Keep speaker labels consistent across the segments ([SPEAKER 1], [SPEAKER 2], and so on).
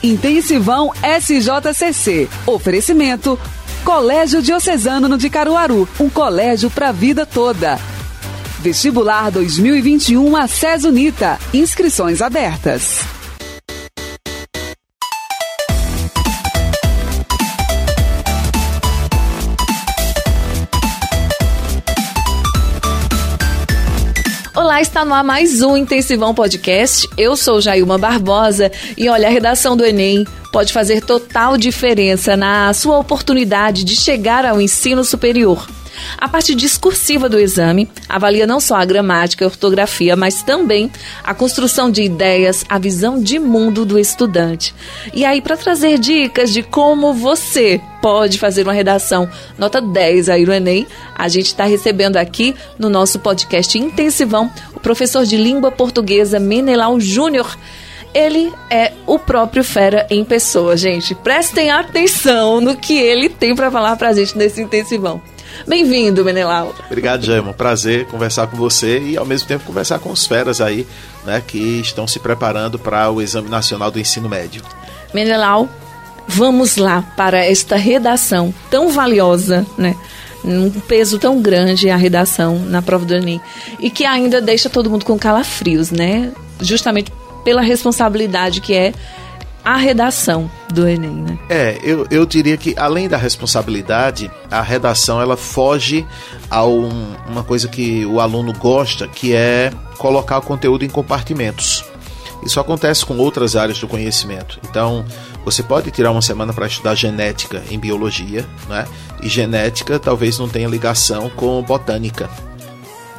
[SPEAKER 1] Intensivão SJCC. Oferecimento Colégio Diocesano de Caruaru, um colégio para a vida toda. Vestibular 2021 a Unita. Inscrições abertas.
[SPEAKER 2] Está no ar mais um Intensivão Podcast. Eu sou Jailma Barbosa e olha, a redação do Enem pode fazer total diferença na sua oportunidade de chegar ao ensino superior. A parte discursiva do exame avalia não só a gramática e ortografia, mas também a construção de ideias, a visão de mundo do estudante. E aí, para trazer dicas de como você pode fazer uma redação nota 10 aí no Enem, a gente está recebendo aqui no nosso podcast Intensivão o professor de língua portuguesa Menelau Júnior. Ele é o próprio Fera em pessoa, gente. Prestem atenção no que ele tem para falar para a gente nesse intensivão. Bem-vindo, Menelau.
[SPEAKER 3] Obrigado, Jaimo. Prazer conversar com você e, ao mesmo tempo, conversar com os feras aí, né, que estão se preparando para o Exame Nacional do Ensino Médio.
[SPEAKER 2] Menelau, vamos lá para esta redação tão valiosa, né? Um peso tão grande a redação na prova do Enem e que ainda deixa todo mundo com calafrios, né? Justamente pela responsabilidade que é a redação do Enem, né?
[SPEAKER 3] É, eu, eu diria que além da responsabilidade, a redação ela foge a um, uma coisa que o aluno gosta, que é colocar o conteúdo em compartimentos. Isso acontece com outras áreas do conhecimento. Então, você pode tirar uma semana para estudar genética em biologia, né? E genética talvez não tenha ligação com botânica.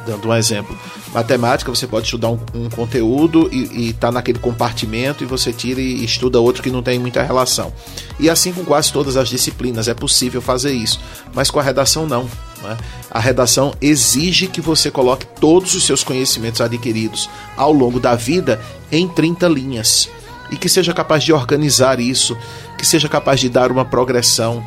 [SPEAKER 3] Dando um exemplo. Matemática, você pode estudar um, um conteúdo e está naquele compartimento e você tira e estuda outro que não tem muita relação. E assim com quase todas as disciplinas, é possível fazer isso. Mas com a redação, não. Né? A redação exige que você coloque todos os seus conhecimentos adquiridos ao longo da vida em 30 linhas. E que seja capaz de organizar isso, que seja capaz de dar uma progressão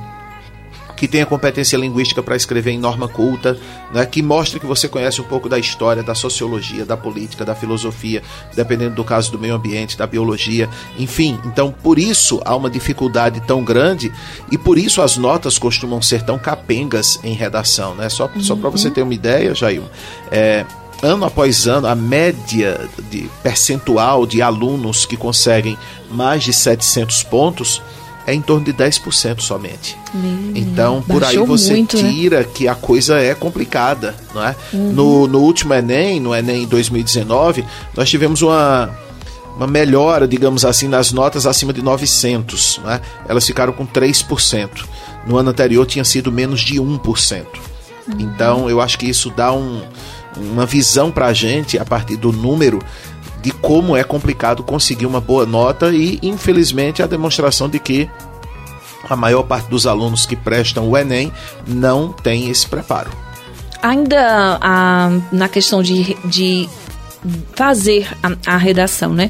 [SPEAKER 3] que tenha competência linguística para escrever em norma culta, né, que mostre que você conhece um pouco da história, da sociologia, da política, da filosofia, dependendo do caso do meio ambiente, da biologia, enfim. Então, por isso há uma dificuldade tão grande e por isso as notas costumam ser tão capengas em redação. Né? Só, uhum. só para você ter uma ideia, Jair, é, ano após ano, a média de percentual de alunos que conseguem mais de 700 pontos é em torno de 10% somente. então, por aí você muito, né? tira né? que a coisa é complicada, não é? Uhum. No, no último Enem, no Enem 2019, nós tivemos uma, uma melhora, digamos assim, nas notas acima de 900, é? Elas ficaram com 3%. No ano anterior tinha sido menos de 1%. Uhum. Então, eu acho que isso dá um, uma visão para a gente, a partir do número, de como é complicado conseguir uma boa nota e, infelizmente, a demonstração de que a maior parte dos alunos que prestam o Enem não tem esse preparo.
[SPEAKER 2] Ainda a, na questão de, de fazer a, a redação, né?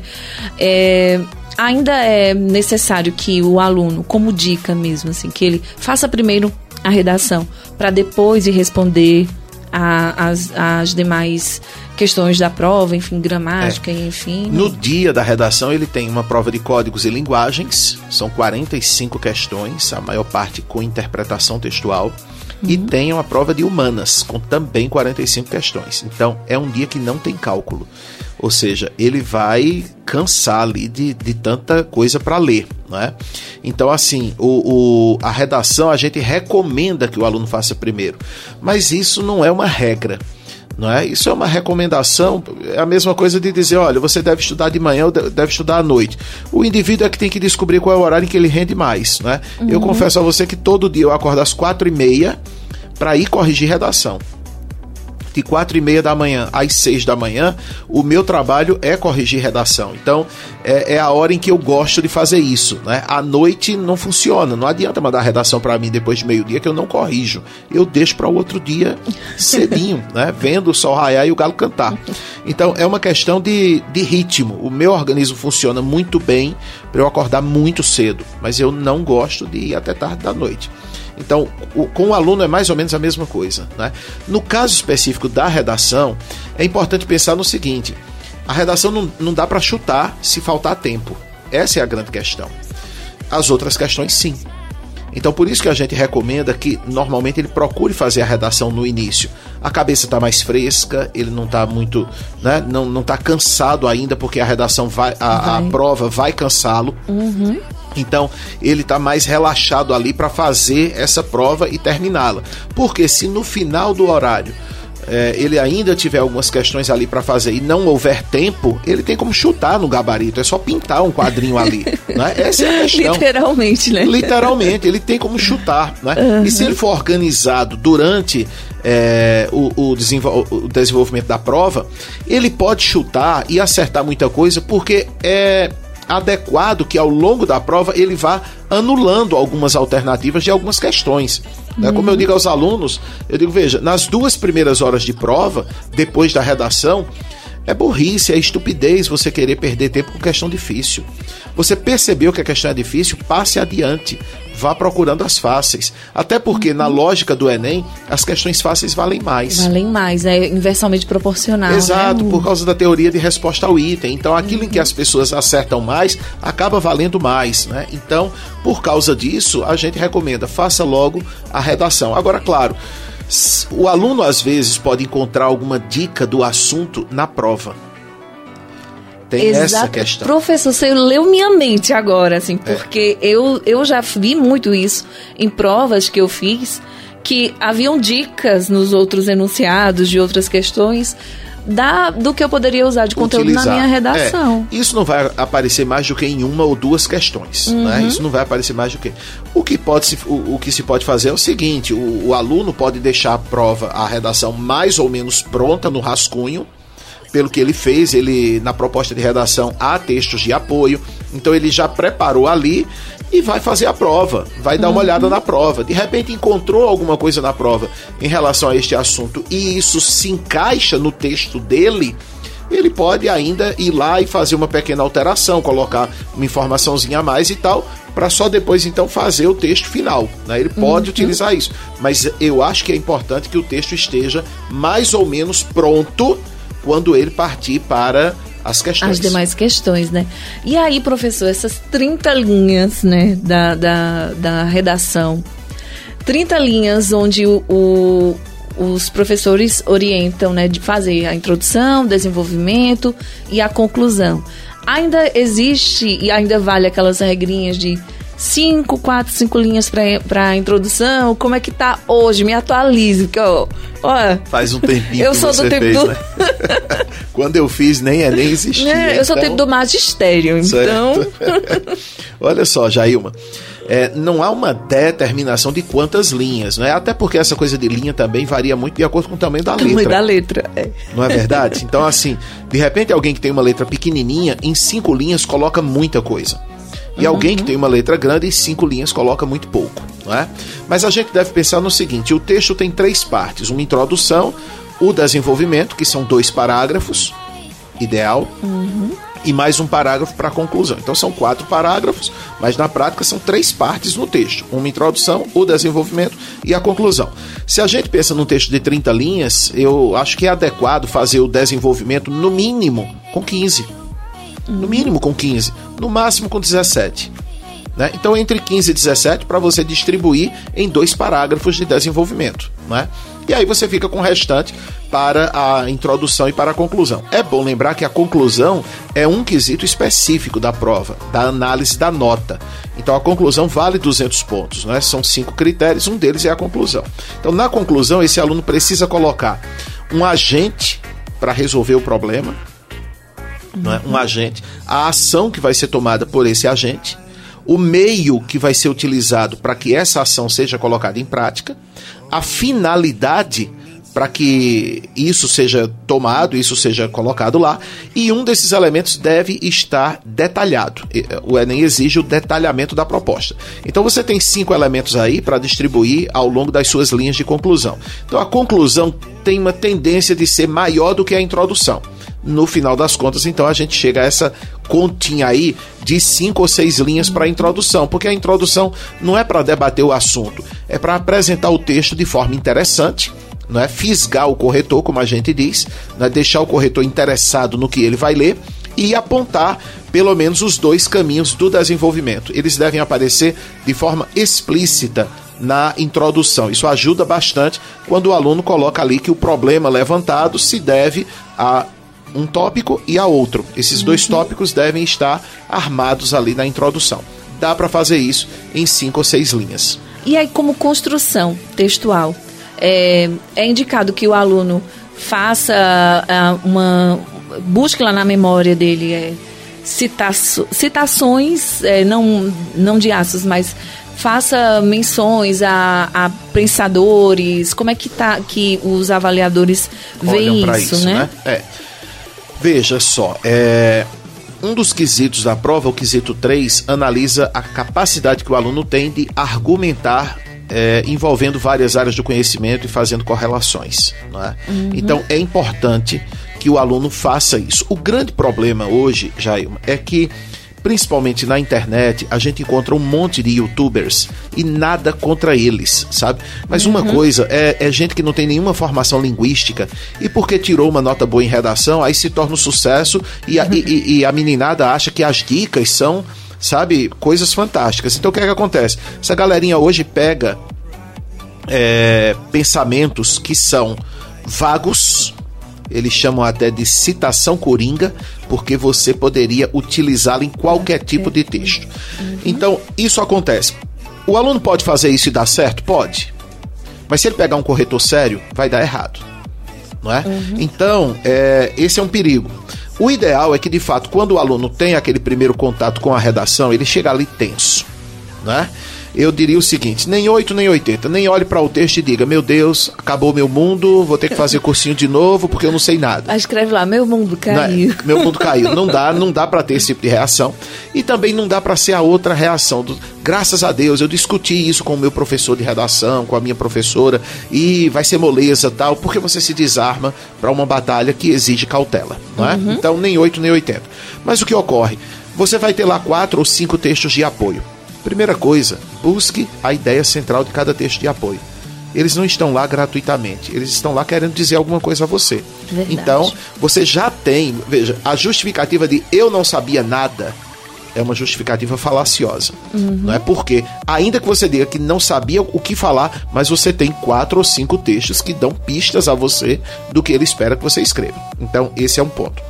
[SPEAKER 2] É, ainda é necessário que o aluno, como dica mesmo, assim, que ele faça primeiro a redação para depois ir responder a, as, as demais questões da prova, enfim, gramática, é. enfim.
[SPEAKER 3] No dia da redação, ele tem uma prova de códigos e linguagens, são 45 questões, a maior parte com interpretação textual. Uhum. E tem uma prova de humanas, com também 45 questões. Então, é um dia que não tem cálculo. Ou seja, ele vai cansar ali de, de tanta coisa para ler. Né? Então, assim, o, o, a redação a gente recomenda que o aluno faça primeiro, mas isso não é uma regra. Não é? Isso é uma recomendação, é a mesma coisa de dizer, olha, você deve estudar de manhã ou deve estudar à noite. O indivíduo é que tem que descobrir qual é o horário em que ele rende mais. Não é? Uhum. Eu confesso a você que todo dia eu acordo às quatro e meia para ir corrigir redação de quatro e meia da manhã às seis da manhã, o meu trabalho é corrigir redação. Então, é, é a hora em que eu gosto de fazer isso. Né? À noite não funciona. Não adianta mandar redação para mim depois de meio-dia que eu não corrijo. Eu deixo para o outro dia cedinho, né? vendo o sol raiar e o galo cantar. Então, é uma questão de, de ritmo. O meu organismo funciona muito bem para eu acordar muito cedo, mas eu não gosto de ir até tarde da noite. Então, o, com o aluno é mais ou menos a mesma coisa. Né? No caso específico da redação, é importante pensar no seguinte: a redação não, não dá para chutar se faltar tempo. Essa é a grande questão. As outras questões, sim. Então, por isso que a gente recomenda que normalmente ele procure fazer a redação no início. A cabeça está mais fresca, ele não está muito, né, não não está cansado ainda porque a redação vai, a, vai. a prova vai cansá-lo.
[SPEAKER 2] Uhum.
[SPEAKER 3] Então, ele está mais relaxado ali para fazer essa prova e terminá-la. Porque se no final do horário é, ele ainda tiver algumas questões ali para fazer e não houver tempo, ele tem como chutar no gabarito, é só pintar um quadrinho ali. né? Essa é a questão.
[SPEAKER 2] Literalmente, né?
[SPEAKER 3] Literalmente, ele tem como chutar. Né? Uhum. E se ele for organizado durante é, o, o, desenvol o, desenvolvimento da prova, ele pode chutar e acertar muita coisa, porque é adequado que ao longo da prova ele vá anulando algumas alternativas de algumas questões. Né? Como eu uhum. digo aos alunos, eu digo, veja, nas duas primeiras horas de prova, depois da redação, é burrice, é estupidez você querer perder tempo com questão difícil. Você percebeu que a questão é difícil, passe adiante. Vá procurando as fáceis. Até porque, uhum. na lógica do Enem, as questões fáceis valem mais.
[SPEAKER 2] Valem mais, é inversamente proporcional. Né?
[SPEAKER 3] Exato, né? por causa da teoria de resposta ao item. Então, aquilo uhum. em que as pessoas acertam mais, acaba valendo mais. Né? Então, por causa disso, a gente recomenda, faça logo a redação. Agora, claro. O aluno às vezes pode encontrar alguma dica do assunto na prova. Tem Exato. essa questão.
[SPEAKER 2] Professor, você leu minha mente agora, assim, é. porque é. eu, eu já vi muito isso em provas que eu fiz, que haviam dicas nos outros enunciados de outras questões da, do que eu poderia usar de conteúdo Utilizar. na minha redação.
[SPEAKER 3] É, isso não vai aparecer mais do que em uma ou duas questões. Né? Uhum. Né? Isso não vai aparecer mais do que. O que, pode se, o, o que se pode fazer é o seguinte: o, o aluno pode deixar a prova, a redação mais ou menos pronta no rascunho pelo que ele fez, ele na proposta de redação há textos de apoio, então ele já preparou ali e vai fazer a prova, vai dar uma uhum. olhada na prova. De repente encontrou alguma coisa na prova em relação a este assunto e isso se encaixa no texto dele, ele pode ainda ir lá e fazer uma pequena alteração, colocar uma informaçãozinha a mais e tal, para só depois então fazer o texto final. Né? Ele pode uhum. utilizar isso, mas eu acho que é importante que o texto esteja mais ou menos pronto quando ele partir para as questões.
[SPEAKER 2] As demais questões, né? E aí, professor, essas 30 linhas né, da, da, da redação, 30 linhas onde o, o, os professores orientam né, de fazer a introdução, desenvolvimento e a conclusão. Ainda existe e ainda vale aquelas regrinhas de cinco, quatro, cinco linhas para a introdução. Como é que tá hoje? Me atualize, porque ó, ó
[SPEAKER 3] faz um tempinho. Eu sou do tempo fez, do né? Quando eu fiz nem é nem existia.
[SPEAKER 2] É, eu sou do então tempo do magistério, então.
[SPEAKER 3] Olha só, Jailma. É, não há uma determinação de quantas linhas, né? Até porque essa coisa de linha também varia muito de acordo com o tamanho da tamanho letra.
[SPEAKER 2] da letra, é.
[SPEAKER 3] Não é verdade? Então, assim, de repente alguém que tem uma letra pequenininha, em cinco linhas coloca muita coisa. E uhum. alguém que tem uma letra grande em cinco linhas coloca muito pouco, não é? Mas a gente deve pensar no seguinte: o texto tem três partes: uma introdução, o desenvolvimento, que são dois parágrafos, ideal.
[SPEAKER 2] Uhum.
[SPEAKER 3] E mais um parágrafo para a conclusão. Então são quatro parágrafos, mas na prática são três partes no texto: uma introdução, o desenvolvimento e a conclusão. Se a gente pensa num texto de 30 linhas, eu acho que é adequado fazer o desenvolvimento no mínimo com 15 no mínimo com 15, no máximo com 17. Né? Então, entre 15 e 17 para você distribuir em dois parágrafos de desenvolvimento. Né? E aí você fica com o restante para a introdução e para a conclusão. É bom lembrar que a conclusão é um quesito específico da prova, da análise da nota. Então a conclusão vale 200 pontos, né? São cinco critérios, um deles é a conclusão. Então na conclusão esse aluno precisa colocar um agente para resolver o problema, não é? um agente, a ação que vai ser tomada por esse agente, o meio que vai ser utilizado para que essa ação seja colocada em prática, a finalidade para que isso seja tomado, isso seja colocado lá, e um desses elementos deve estar detalhado. O Enem exige o detalhamento da proposta. Então você tem cinco elementos aí para distribuir ao longo das suas linhas de conclusão. Então a conclusão tem uma tendência de ser maior do que a introdução no final das contas, então a gente chega a essa continha aí de cinco ou seis linhas para a introdução, porque a introdução não é para debater o assunto, é para apresentar o texto de forma interessante, não é fisgar o corretor, como a gente diz, não é deixar o corretor interessado no que ele vai ler e apontar pelo menos os dois caminhos do desenvolvimento. Eles devem aparecer de forma explícita na introdução. Isso ajuda bastante quando o aluno coloca ali que o problema levantado se deve a um tópico e a outro. Esses uhum. dois tópicos devem estar armados ali na introdução. Dá para fazer isso em cinco ou seis linhas.
[SPEAKER 2] E aí, como construção textual, é, é indicado que o aluno faça uh, uma. busque lá na memória dele é, cita citações, é, não, não de aços, mas faça menções a, a, pensadores, como é que tá que os avaliadores veem isso, isso, né? né?
[SPEAKER 3] É. Veja só, é, um dos quesitos da prova, o quesito 3, analisa a capacidade que o aluno tem de argumentar é, envolvendo várias áreas do conhecimento e fazendo correlações. É? Uhum. Então é importante que o aluno faça isso. O grande problema hoje, Jair, é que principalmente na internet, a gente encontra um monte de youtubers e nada contra eles, sabe? Mas uma uhum. coisa é, é, gente que não tem nenhuma formação linguística e porque tirou uma nota boa em redação, aí se torna um sucesso e a, uhum. e, e a meninada acha que as dicas são sabe? Coisas fantásticas. Então o que é que acontece? Essa galerinha hoje pega é, pensamentos que são vagos, eles chamam até de citação coringa, porque você poderia utilizá-la em qualquer tipo de texto. Então, isso acontece. O aluno pode fazer isso e dar certo? Pode. Mas se ele pegar um corretor sério, vai dar errado. Não é? Uhum. Então, é, esse é um perigo. O ideal é que, de fato, quando o aluno tem aquele primeiro contato com a redação, ele chega ali tenso. Né? Eu diria o seguinte: nem 8 nem 80. Nem olhe para o texto e diga: Meu Deus, acabou meu mundo, vou ter que fazer cursinho de novo porque eu não sei nada.
[SPEAKER 2] Mas escreve lá: Meu mundo é? caiu.
[SPEAKER 3] É? Meu mundo caiu. Não dá, não dá para ter esse tipo de reação. E também não dá para ser a outra reação. Do, graças a Deus, eu discuti isso com o meu professor de redação, com a minha professora, e vai ser moleza tal, porque você se desarma para uma batalha que exige cautela. Não é? Uhum. Então, nem 8 nem 80. Mas o que ocorre? Você vai ter lá quatro ou cinco textos de apoio. Primeira coisa, busque a ideia central de cada texto de apoio. Eles não estão lá gratuitamente, eles estão lá querendo dizer alguma coisa a você. Verdade. Então, você já tem, veja, a justificativa de eu não sabia nada é uma justificativa falaciosa. Uhum. Não é porque, ainda que você diga que não sabia o que falar, mas você tem quatro ou cinco textos que dão pistas a você do que ele espera que você escreva. Então, esse é um ponto.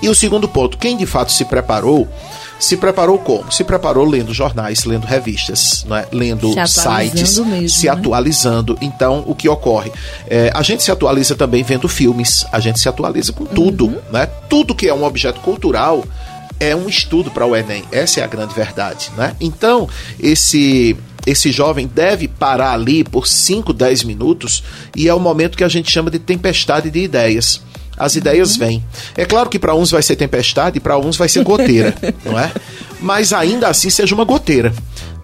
[SPEAKER 3] E o segundo ponto, quem de fato se preparou se preparou como? Se preparou lendo jornais, lendo revistas, né? lendo se sites, mesmo, se né? atualizando. Então, o que ocorre? É, a gente se atualiza também vendo filmes, a gente se atualiza com tudo. Uhum. Né? Tudo que é um objeto cultural é um estudo para o Enem. Essa é a grande verdade. Né? Então, esse esse jovem deve parar ali por 5, 10 minutos e é o momento que a gente chama de tempestade de ideias as ideias uhum. vêm. É claro que para uns vai ser tempestade e para uns vai ser goteira, não é? Mas ainda assim seja uma goteira.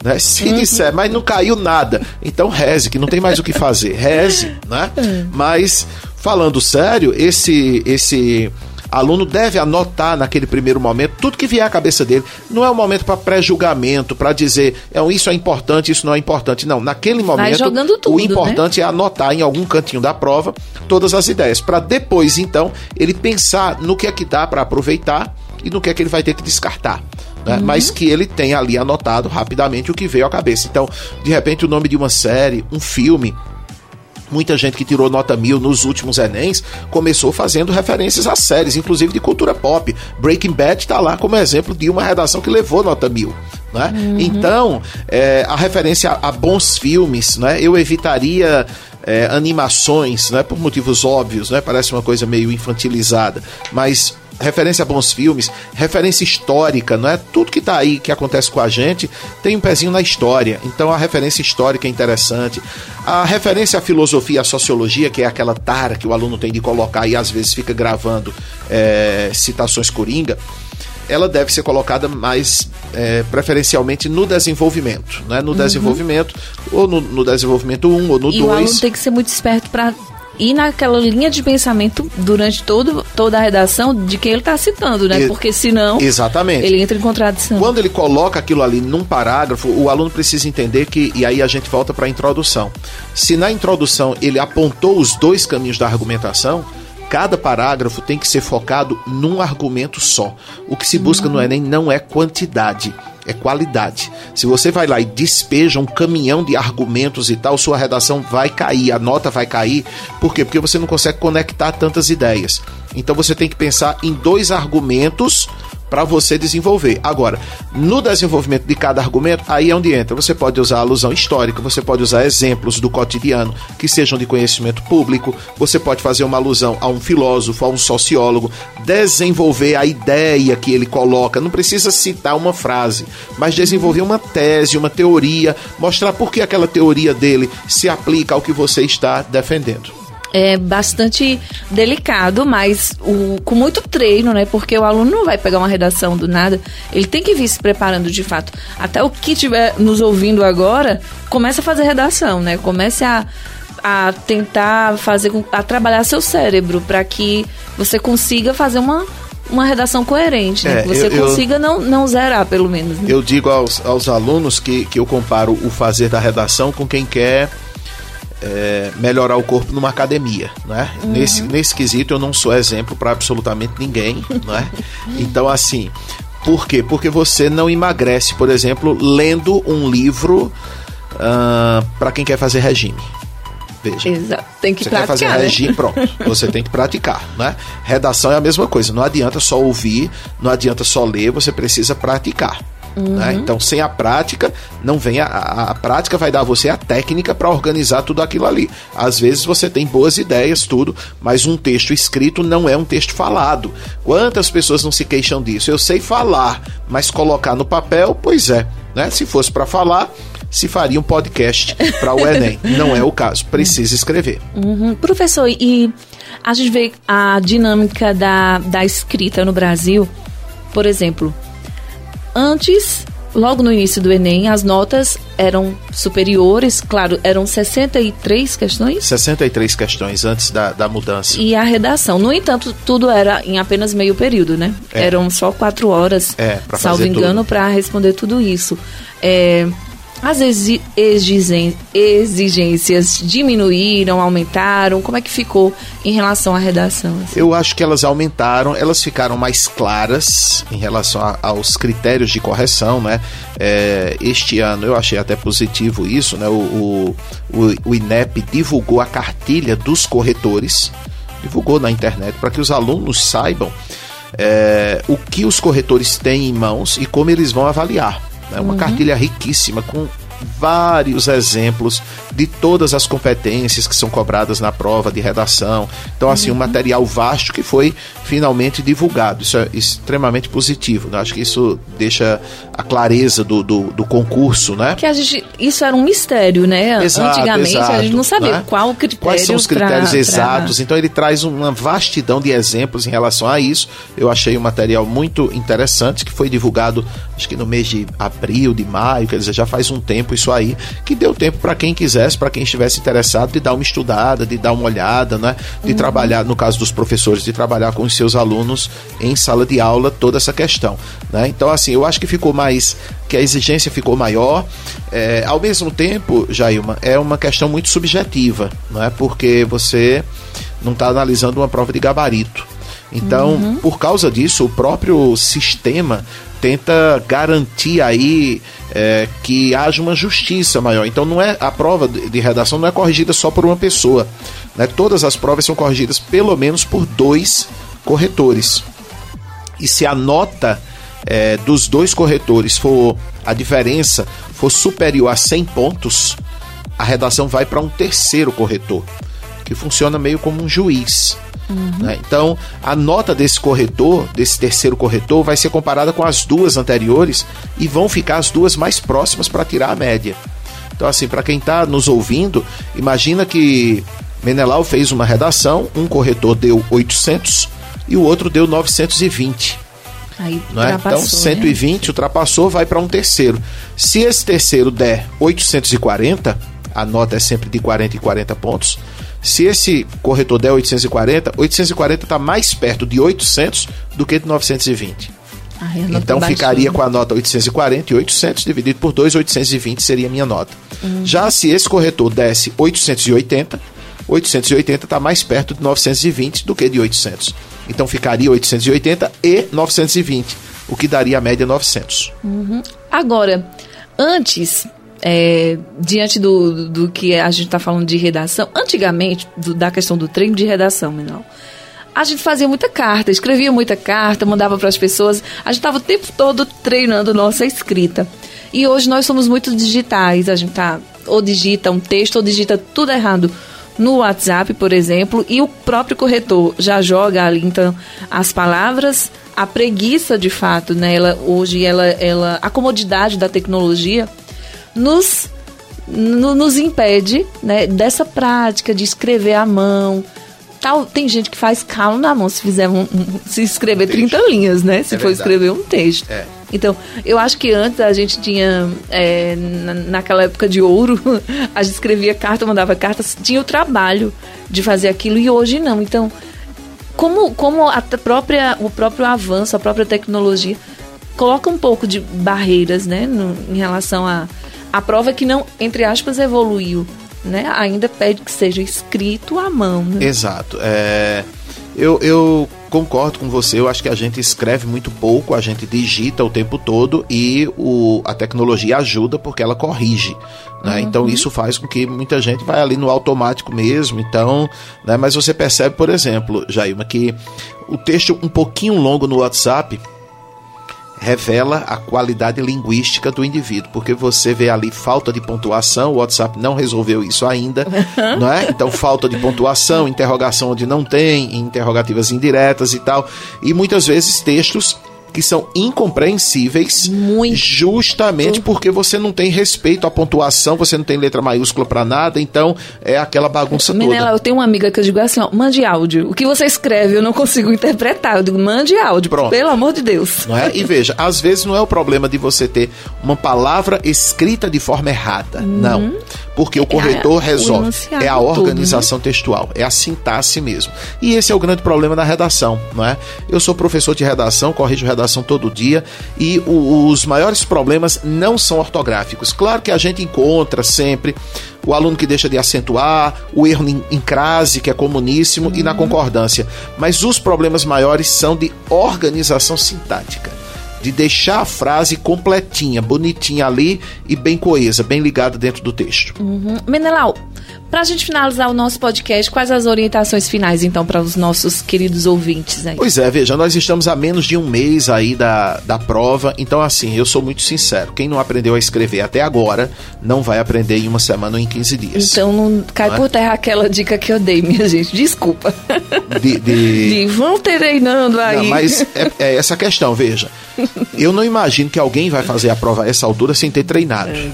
[SPEAKER 3] Né? Se uhum. disser, mas não caiu nada, então reze, que não tem mais o que fazer. Reze, né? Uhum. Mas falando sério, esse esse aluno deve anotar naquele primeiro momento tudo que vier à cabeça dele. Não é um momento para pré-julgamento, para dizer é, isso é importante, isso não é importante. Não, naquele momento tudo, o né? importante né? é anotar em algum cantinho da prova todas as ideias, para depois então ele pensar no que é que dá para aproveitar e no que é que ele vai ter que descartar. Né? Uhum. Mas que ele tenha ali anotado rapidamente o que veio à cabeça. Então, de repente, o nome de uma série, um filme, muita gente que tirou nota mil nos últimos Enems começou fazendo referências a séries, inclusive de cultura pop. Breaking Bad está lá como exemplo de uma redação que levou nota mil. Né? Uhum. Então, é, a referência a, a, bons filmes, né? eu evitaria é, animações, né? por motivos óbvios, né? parece uma coisa meio infantilizada, mas referência a bons filmes, referência histórica, não é? Tudo que está aí, que acontece com a gente, tem um pezinho na história. Então a referência histórica é interessante. A referência à filosofia, à sociologia, que é aquela tara que o aluno tem de colocar e às vezes fica gravando é, citações coringa, ela deve ser colocada mais é, preferencialmente no desenvolvimento, né? No uhum. desenvolvimento, ou no, no desenvolvimento 1 um, ou no 2. E o
[SPEAKER 2] aluno tem que ser muito esperto para e naquela linha de pensamento durante todo, toda a redação de quem ele está citando, né? Porque senão
[SPEAKER 3] Exatamente.
[SPEAKER 2] ele entra em contradição.
[SPEAKER 3] Quando ele coloca aquilo ali num parágrafo, o aluno precisa entender que, e aí a gente volta para a introdução. Se na introdução ele apontou os dois caminhos da argumentação, cada parágrafo tem que ser focado num argumento só. O que se busca no Enem não é quantidade, é qualidade. Se você vai lá e despeja um caminhão de argumentos e tal, sua redação vai cair, a nota vai cair. Por quê? Porque você não consegue conectar tantas ideias. Então você tem que pensar em dois argumentos para você desenvolver. Agora, no desenvolvimento de cada argumento, aí é onde entra. Você pode usar alusão histórica, você pode usar exemplos do cotidiano que sejam de conhecimento público, você pode fazer uma alusão a um filósofo, a um sociólogo, desenvolver a ideia que ele coloca. Não precisa citar uma frase, mas desenvolver uma tese, uma teoria, mostrar por que aquela teoria dele se aplica ao que você está defendendo
[SPEAKER 2] é bastante delicado, mas o, com muito treino, né? Porque o aluno não vai pegar uma redação do nada, ele tem que vir se preparando de fato. Até o que estiver nos ouvindo agora, comece a fazer redação, né? Comece a, a tentar fazer, a trabalhar seu cérebro para que você consiga fazer uma uma redação coerente, né? É, que você eu, consiga eu, não, não zerar, pelo menos. Né?
[SPEAKER 3] Eu digo aos, aos alunos que, que eu comparo o fazer da redação com quem quer é, melhorar o corpo numa academia, né? Uhum. Nesse, nesse quesito eu não sou exemplo para absolutamente ninguém, né? Então assim, por quê? Porque você não emagrece, por exemplo, lendo um livro uh, para quem quer fazer regime. Veja.
[SPEAKER 2] Exato. Tem que
[SPEAKER 3] você
[SPEAKER 2] praticar.
[SPEAKER 3] Quer fazer
[SPEAKER 2] né?
[SPEAKER 3] regime, pronto. Você tem que praticar, né? Redação é a mesma coisa. Não adianta só ouvir, não adianta só ler, você precisa praticar. Né? Uhum. Né? Então, sem a prática, não vem a, a, a prática vai dar a você a técnica para organizar tudo aquilo ali. Às vezes você tem boas ideias, tudo, mas um texto escrito não é um texto falado. Quantas pessoas não se queixam disso? Eu sei falar, mas colocar no papel, pois é. Né? Se fosse para falar, se faria um podcast para o Enem. Não é o caso, precisa escrever.
[SPEAKER 2] Uhum. Professor, e a gente vê a dinâmica da, da escrita no Brasil, por exemplo, Antes, logo no início do Enem, as notas eram superiores, claro, eram 63 questões?
[SPEAKER 3] 63 questões antes da, da mudança.
[SPEAKER 2] E a redação. No entanto, tudo era em apenas meio período, né? É. Eram só quatro horas, é, salvo engano, para responder tudo isso. É, as exigências diminuíram, aumentaram? Como é que ficou em relação à redação?
[SPEAKER 3] Assim? Eu acho que elas aumentaram, elas ficaram mais claras em relação a, aos critérios de correção, né? É, este ano eu achei até positivo isso, né? O, o, o INEP divulgou a cartilha dos corretores, divulgou na internet para que os alunos saibam é, o que os corretores têm em mãos e como eles vão avaliar. É uma uhum. cartilha riquíssima com vários exemplos de todas as competências que são cobradas na prova de redação. Então, assim, um uhum. material vasto que foi finalmente divulgado. Isso é extremamente positivo. Né? Acho que isso deixa a clareza do, do, do, concurso, né?
[SPEAKER 2] Que a gente, isso era um mistério, né? Exato, Antigamente exato, a gente não sabia né? qual o critério.
[SPEAKER 3] Quais são os critérios pra, exatos. Pra... Então ele traz uma vastidão de exemplos em relação a isso. Eu achei um material muito interessante que foi divulgado, acho que no mês de abril, de maio, quer dizer, já faz um tempo isso aí, que deu tempo para quem quisesse, para quem estivesse interessado, de dar uma estudada, de dar uma olhada, né? De uhum. trabalhar, no caso dos professores, de trabalhar com os seus alunos em sala de aula toda essa questão, né? Então, assim, eu acho que ficou mais, que a exigência ficou maior. É, ao mesmo tempo, Jailma, é uma questão muito subjetiva, não é? Porque você não está analisando uma prova de gabarito. Então, uhum. por causa disso, o próprio sistema tenta garantir aí é, que haja uma justiça maior. Então não é a prova de redação não é corrigida só por uma pessoa. Né? Todas as provas são corrigidas pelo menos por dois corretores. E se a nota é, dos dois corretores for a diferença for superior a 100 pontos, a redação vai para um terceiro corretor, que funciona meio como um juiz. Uhum. Né? Então, a nota desse corretor, desse terceiro corretor, vai ser comparada com as duas anteriores e vão ficar as duas mais próximas para tirar a média. Então, assim, para quem está nos ouvindo, imagina que Menelau fez uma redação, um corretor deu 800 e o outro deu 920. Aí é? Então, 120 né? ultrapassou, vai para um terceiro. Se esse terceiro der 840, a nota é sempre de 40 e 40 pontos. Se esse corretor der 840, 840 está mais perto de 800 do que de 920. Ah, então ficaria com a nota 840 e 800 dividido por 2, 820 seria a minha nota. Uhum. Já se esse corretor desse 880, 880 está mais perto de 920 do que de 800. Então ficaria 880 e 920, o que daria a média 900.
[SPEAKER 2] Uhum. Agora, antes, é, diante do, do que a gente está falando de redação, antigamente, do, da questão do treino de redação, menor, a gente fazia muita carta, escrevia muita carta, mandava para as pessoas, a gente estava o tempo todo treinando nossa escrita. E hoje nós somos muito digitais, a gente tá ou digita um texto ou digita tudo errado no WhatsApp, por exemplo, e o próprio corretor já joga ali então as palavras, a preguiça de fato, né? Ela, hoje ela, ela, a comodidade da tecnologia nos no, nos impede né, dessa prática de escrever à mão. Tal, tem gente que faz calo na mão se fizer um, um se escrever 30 linhas, né? Se é for verdade. escrever um texto. É. Então, eu acho que antes a gente tinha, é, naquela época de ouro, a gente escrevia carta, mandava cartas, tinha o trabalho de fazer aquilo e hoje não. Então, como, como a própria, o próprio avanço, a própria tecnologia coloca um pouco de barreiras, né, no, em relação a a prova que não, entre aspas, evoluiu, né? Ainda pede que seja escrito à mão. Né?
[SPEAKER 3] Exato. É, eu, eu concordo com você, eu acho que a gente escreve muito pouco, a gente digita o tempo todo e o, a tecnologia ajuda porque ela corrige. Né? Uhum. Então isso faz com que muita gente vai ali no automático mesmo. Então, né? mas você percebe, por exemplo, Jailma, que o texto um pouquinho longo no WhatsApp revela a qualidade linguística do indivíduo, porque você vê ali falta de pontuação, o WhatsApp não resolveu isso ainda, não é? Então falta de pontuação, interrogação onde não tem, interrogativas indiretas e tal, e muitas vezes textos que são incompreensíveis Muito. justamente porque você não tem respeito à pontuação, você não tem letra maiúscula para nada, então é aquela bagunça
[SPEAKER 2] Menela,
[SPEAKER 3] toda.
[SPEAKER 2] eu tenho uma amiga que eu digo assim, ó, mande áudio. O que você escreve eu não consigo interpretar. Eu digo, mande áudio, Pronto. pelo amor de Deus.
[SPEAKER 3] Não é? E veja, às vezes não é o problema de você ter uma palavra escrita de forma errada. Uhum. Não. Porque o corretor é resolve. É a organização tudo, né? textual, é a sintaxe mesmo. E esse é o grande problema da redação, não é? Eu sou professor de redação, corrijo redação todo dia e o, os maiores problemas não são ortográficos. Claro que a gente encontra sempre o aluno que deixa de acentuar, o erro em, em crase, que é comuníssimo, uhum. e na concordância. Mas os problemas maiores são de organização sintática de deixar a frase completinha, bonitinha ali e bem coesa, bem ligada dentro do texto.
[SPEAKER 2] Uhum. Menelau, para a gente finalizar o nosso podcast, quais as orientações finais, então, para os nossos queridos ouvintes aí?
[SPEAKER 3] Pois é, veja, nós estamos a menos de um mês aí da, da prova, então, assim, eu sou muito sincero. Quem não aprendeu a escrever até agora, não vai aprender em uma semana ou em 15 dias.
[SPEAKER 2] Então, não cai não é? por terra aquela dica que eu dei, minha gente. Desculpa. De, de... de vão treinando aí. Não,
[SPEAKER 3] mas é, é essa questão, veja. Eu não imagino que alguém vai fazer a prova a essa altura sem ter treinado. É,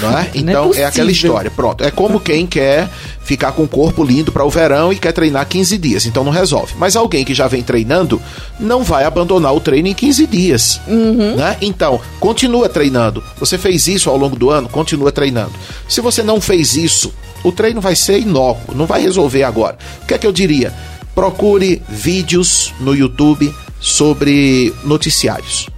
[SPEAKER 3] não é? Então, não é, é aquela história. Pronto. É como quem quer quer ficar com o corpo lindo para o verão e quer treinar 15 dias, então não resolve. Mas alguém que já vem treinando não vai abandonar o treino em 15 dias. Uhum. Né? Então, continua treinando. Você fez isso ao longo do ano, continua treinando. Se você não fez isso, o treino vai ser inócuo, não vai resolver agora. O que é que eu diria? Procure vídeos no YouTube sobre noticiários.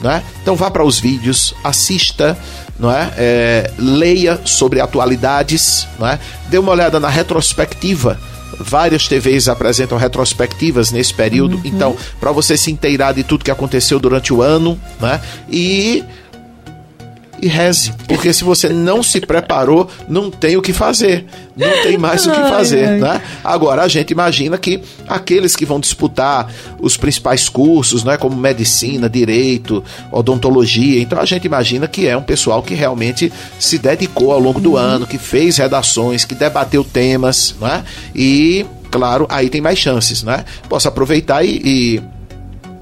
[SPEAKER 3] Né? Então vá para os vídeos, assista não é? é? leia sobre atualidades, não é? dê uma olhada na retrospectiva. Várias TVs apresentam retrospectivas nesse período, uhum. então, para você se inteirar de tudo que aconteceu durante o ano, né? E e reze. Porque se você não se preparou, não tem o que fazer. Não tem mais o que fazer, ai, né? Agora, a gente imagina que aqueles que vão disputar os principais cursos, né, como medicina, direito, odontologia, então a gente imagina que é um pessoal que realmente se dedicou ao longo do uhum. ano, que fez redações, que debateu temas, né? E, claro, aí tem mais chances, né? Posso aproveitar e, e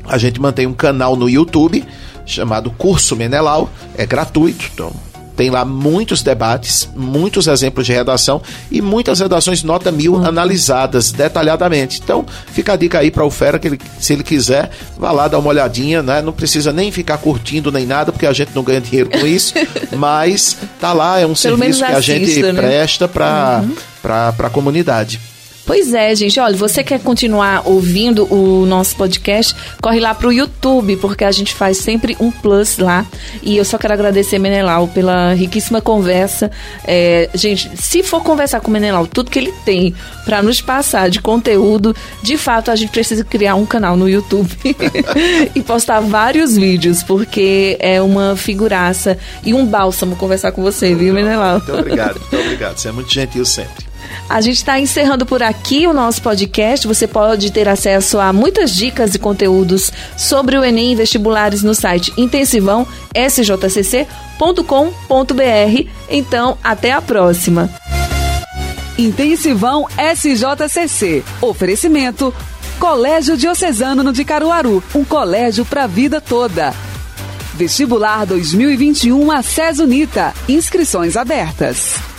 [SPEAKER 3] a gente mantém um canal no YouTube chamado Curso Menelau, é gratuito, então tem lá muitos debates, muitos exemplos de redação e muitas redações nota mil uhum. analisadas detalhadamente. Então, fica a dica aí para o Fera que ele, se ele quiser, vá lá dar uma olhadinha, né? Não precisa nem ficar curtindo nem nada, porque a gente não ganha dinheiro com isso, mas tá lá, é um Pelo serviço que a gente né? presta para uhum. para a comunidade.
[SPEAKER 2] Pois é, gente. Olha, você quer continuar ouvindo o nosso podcast? Corre lá pro YouTube, porque a gente faz sempre um plus lá. E eu só quero agradecer Menelau pela riquíssima conversa. É, gente, se for conversar com o Menelau, tudo que ele tem para nos passar de conteúdo, de fato a gente precisa criar um canal no YouTube e postar vários vídeos, porque é uma figuraça e um bálsamo conversar com você, viu, Menelau?
[SPEAKER 3] Muito obrigado, muito obrigado. Você é muito gentil sempre.
[SPEAKER 2] A gente está encerrando por aqui o nosso podcast. Você pode ter acesso a muitas dicas e conteúdos sobre o Enem e vestibulares no site intensivão sjcc.com.br. Então, até a próxima.
[SPEAKER 1] Intensivão SJCC. Oferecimento Colégio Diocesano de Caruaru, um colégio para a vida toda. Vestibular 2021 a Unita. Inscrições abertas.